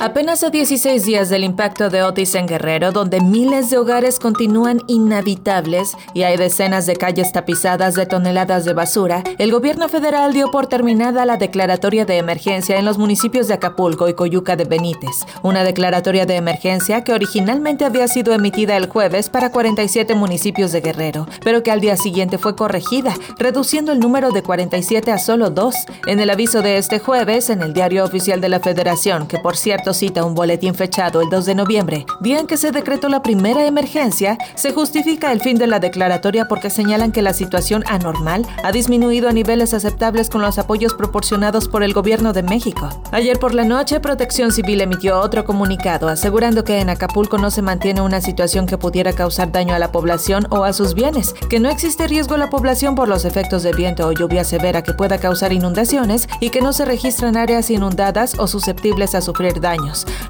Apenas a 16 días del impacto de Otis en Guerrero, donde miles de hogares continúan inhabitables y hay decenas de calles tapizadas de toneladas de basura, el gobierno federal dio por terminada la declaratoria de emergencia en los municipios de Acapulco y Coyuca de Benítez, una declaratoria de emergencia que originalmente había sido emitida el jueves para 47 municipios de Guerrero, pero que al día siguiente fue corregida, reduciendo el número de 47 a solo dos. En el aviso de este jueves, en el Diario Oficial de la Federación, que por cierto cita un boletín fechado el 2 de noviembre, día en que se decretó la primera emergencia, se justifica el fin de la declaratoria porque señalan que la situación anormal ha disminuido a niveles aceptables con los apoyos proporcionados por el gobierno de México. Ayer por la noche, Protección Civil emitió otro comunicado asegurando que en Acapulco no se mantiene una situación que pudiera causar daño a la población o a sus bienes, que no existe riesgo a la población por los efectos de viento o lluvia severa que pueda causar inundaciones y que no se registran áreas inundadas o susceptibles a sufrir daño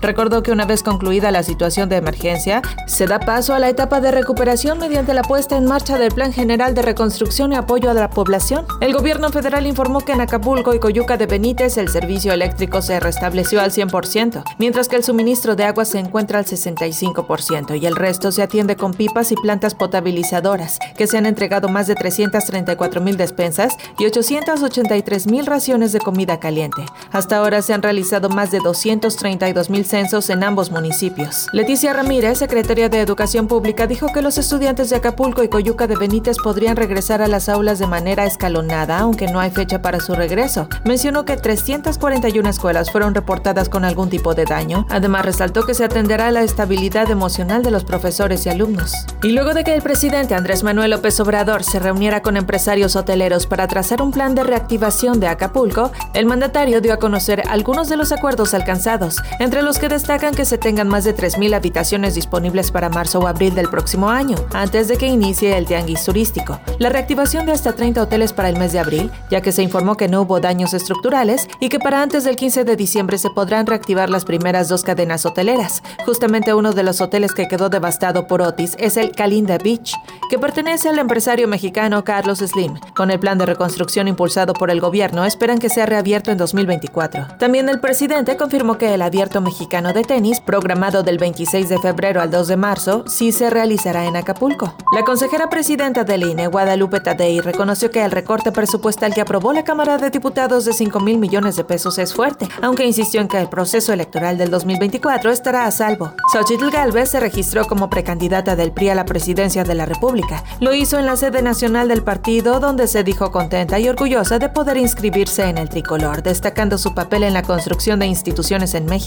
Recordó que una vez concluida la situación de emergencia, se da paso a la etapa de recuperación mediante la puesta en marcha del Plan General de Reconstrucción y Apoyo a la Población. El gobierno federal informó que en Acapulco y Coyuca de Benítez el servicio eléctrico se restableció al 100%, mientras que el suministro de agua se encuentra al 65% y el resto se atiende con pipas y plantas potabilizadoras, que se han entregado más de 334 mil despensas y 883 mil raciones de comida caliente. Hasta ahora se han realizado más de 230 mil censos en ambos municipios. Leticia Ramírez, secretaria de Educación Pública, dijo que los estudiantes de Acapulco y Coyuca de Benítez podrían regresar a las aulas de manera escalonada, aunque no hay fecha para su regreso. Mencionó que 341 escuelas fueron reportadas con algún tipo de daño. Además, resaltó que se atenderá a la estabilidad emocional de los profesores y alumnos. Y luego de que el presidente Andrés Manuel López Obrador se reuniera con empresarios hoteleros para trazar un plan de reactivación de Acapulco, el mandatario dio a conocer algunos de los acuerdos alcanzados, entre los que destacan que se tengan más de 3.000 habitaciones disponibles para marzo o abril del próximo año, antes de que inicie el tianguis turístico, la reactivación de hasta 30 hoteles para el mes de abril, ya que se informó que no hubo daños estructurales y que para antes del 15 de diciembre se podrán reactivar las primeras dos cadenas hoteleras. Justamente uno de los hoteles que quedó devastado por Otis es el Calinda Beach, que pertenece al empresario mexicano Carlos Slim. Con el plan de reconstrucción impulsado por el gobierno, esperan que sea reabierto en 2024. También el presidente confirmó que el abierto mexicano de tenis, programado del 26 de febrero al 2 de marzo, sí se realizará en Acapulco. La consejera presidenta del INE, Guadalupe Tadei, reconoció que el recorte presupuestal que aprobó la Cámara de Diputados de 5 mil millones de pesos es fuerte, aunque insistió en que el proceso electoral del 2024 estará a salvo. Xochitl Galvez se registró como precandidata del PRI a la presidencia de la República. Lo hizo en la sede nacional del partido, donde se dijo contenta y orgullosa de poder inscribirse en el tricolor, destacando su papel en la construcción de instituciones en México.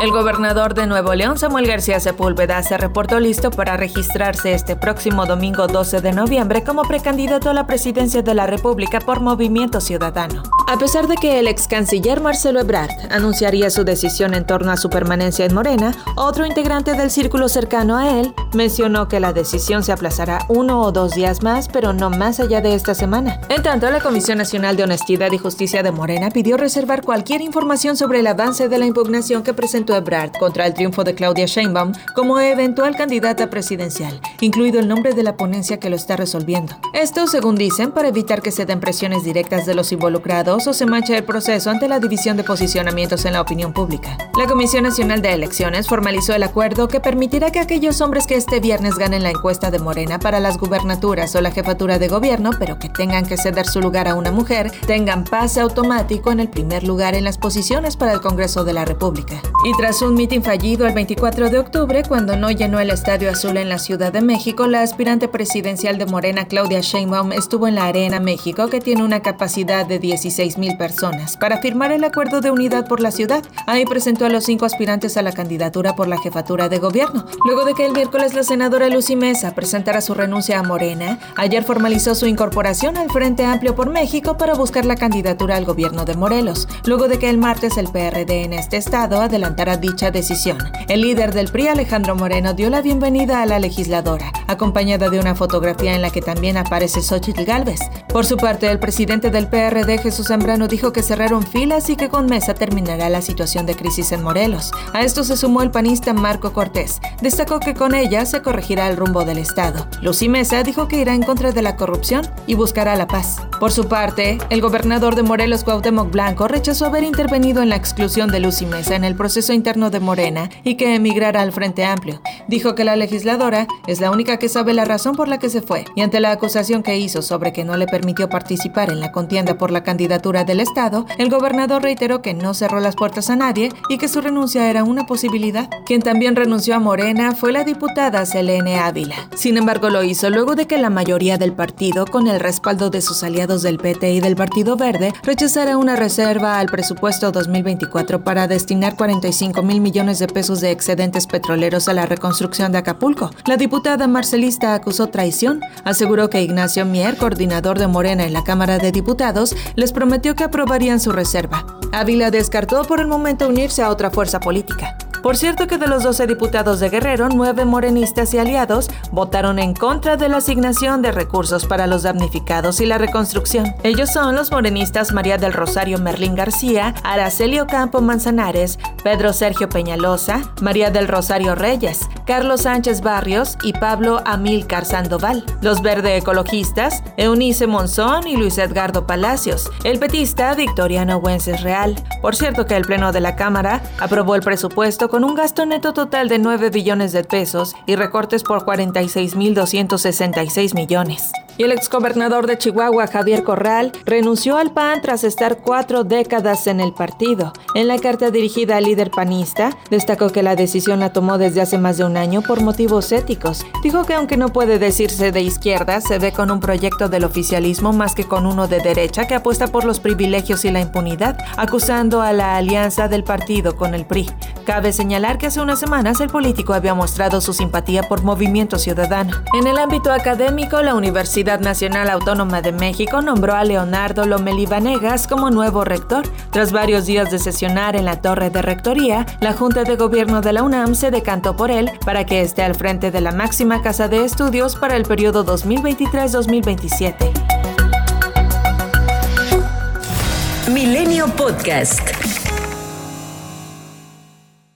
El gobernador de Nuevo León, Samuel García Sepúlveda, se reportó listo para registrarse este próximo domingo 12 de noviembre como precandidato a la presidencia de la República por Movimiento Ciudadano. A pesar de que el ex canciller Marcelo Ebrard anunciaría su decisión en torno a su permanencia en Morena, otro integrante del círculo cercano a él mencionó que la decisión se aplazará uno o dos días más, pero no más allá de esta semana. En tanto, la Comisión Nacional de Honestidad y Justicia de Morena pidió reservar cualquier información sobre el avance de la impugnación que presentó Ebrard contra el triunfo de Claudia Sheinbaum como eventual candidata presidencial, incluido el nombre de la ponencia que lo está resolviendo. Esto, según dicen, para evitar que se den presiones directas de los involucrados o se manche el proceso ante la división de posicionamientos en la opinión pública. La Comisión Nacional de Elecciones formalizó el acuerdo que permitirá que aquellos hombres que este viernes ganen la encuesta de Morena para las gubernaturas o la jefatura de gobierno, pero que tengan que ceder su lugar a una mujer, tengan pase automático en el primer lugar en las posiciones para el Congreso de la República. Y tras un mitin fallido el 24 de octubre, cuando no llenó el Estadio Azul en la Ciudad de México, la aspirante presidencial de Morena, Claudia Sheinbaum, estuvo en la Arena México, que tiene una capacidad de 16 mil personas, para firmar el acuerdo de unidad por la ciudad. Ahí presentó a los cinco aspirantes a la candidatura por la jefatura de gobierno. Luego de que el miércoles la senadora Lucy Mesa presentara su renuncia a Morena, ayer formalizó su incorporación al Frente Amplio por México para buscar la candidatura al gobierno de Morelos. Luego de que el martes el PRD en este estado Estado adelantara dicha decisión. El líder del PRI, Alejandro Moreno, dio la bienvenida a la legisladora, acompañada de una fotografía en la que también aparece Xochitl Galvez. Por su parte, el presidente del PRD, Jesús Zambrano, dijo que cerraron filas y que con mesa terminará la situación de crisis en Morelos. A esto se sumó el panista Marco Cortés. Destacó que con ella se corregirá el rumbo del Estado. Lucy Mesa dijo que irá en contra de la corrupción y buscará la paz. Por su parte, el gobernador de Morelos, Cuauhtémoc Blanco, rechazó haber intervenido en la exclusión de Lucy Mesa en el proceso interno de Morena y que emigrara al Frente Amplio. Dijo que la legisladora es la única que sabe la razón por la que se fue y ante la acusación que hizo sobre que no le permitió participar en la contienda por la candidatura del Estado, el gobernador reiteró que no cerró las puertas a nadie y que su renuncia era una posibilidad. Quien también renunció a Morena fue la diputada Selene Ávila. Sin embargo, lo hizo luego de que la mayoría del partido, con el respaldo de sus aliados del PT y del Partido Verde, rechazara una reserva al presupuesto 2024 para destinar 45 mil millones de pesos de excedentes petroleros a la reconstrucción de Acapulco. La diputada marcelista acusó traición, aseguró que Ignacio Mier, coordinador de Morena en la Cámara de Diputados, les prometió que aprobarían su reserva. Ávila descartó por el momento unirse a otra fuerza política. Por cierto que de los 12 diputados de Guerrero, nueve morenistas y aliados votaron en contra de la asignación de recursos para los damnificados y la reconstrucción. Ellos son los morenistas María del Rosario Merlín García, Araceli Campo Manzanares, Pedro Sergio Peñalosa, María del Rosario Reyes, Carlos Sánchez Barrios y Pablo Amílcar Sandoval. Los verde ecologistas, Eunice Monzón y Luis Edgardo Palacios. El petista, Victoriano Wences Real. Por cierto que el Pleno de la Cámara aprobó el presupuesto con un gasto neto total de 9 billones de pesos y recortes por 46.266 millones y el exgobernador de Chihuahua, Javier Corral, renunció al PAN tras estar cuatro décadas en el partido. En la carta dirigida al líder panista, destacó que la decisión la tomó desde hace más de un año por motivos éticos. Dijo que aunque no puede decirse de izquierda, se ve con un proyecto del oficialismo más que con uno de derecha que apuesta por los privilegios y la impunidad, acusando a la alianza del partido con el PRI. Cabe señalar que hace unas semanas el político había mostrado su simpatía por Movimiento Ciudadano. En el ámbito académico, la Universidad Nacional Autónoma de México nombró a Leonardo Lomelí Vanegas como nuevo rector. Tras varios días de sesionar en la torre de rectoría, la Junta de Gobierno de la UNAM se decantó por él para que esté al frente de la máxima casa de estudios para el periodo 2023-2027. Milenio Podcast.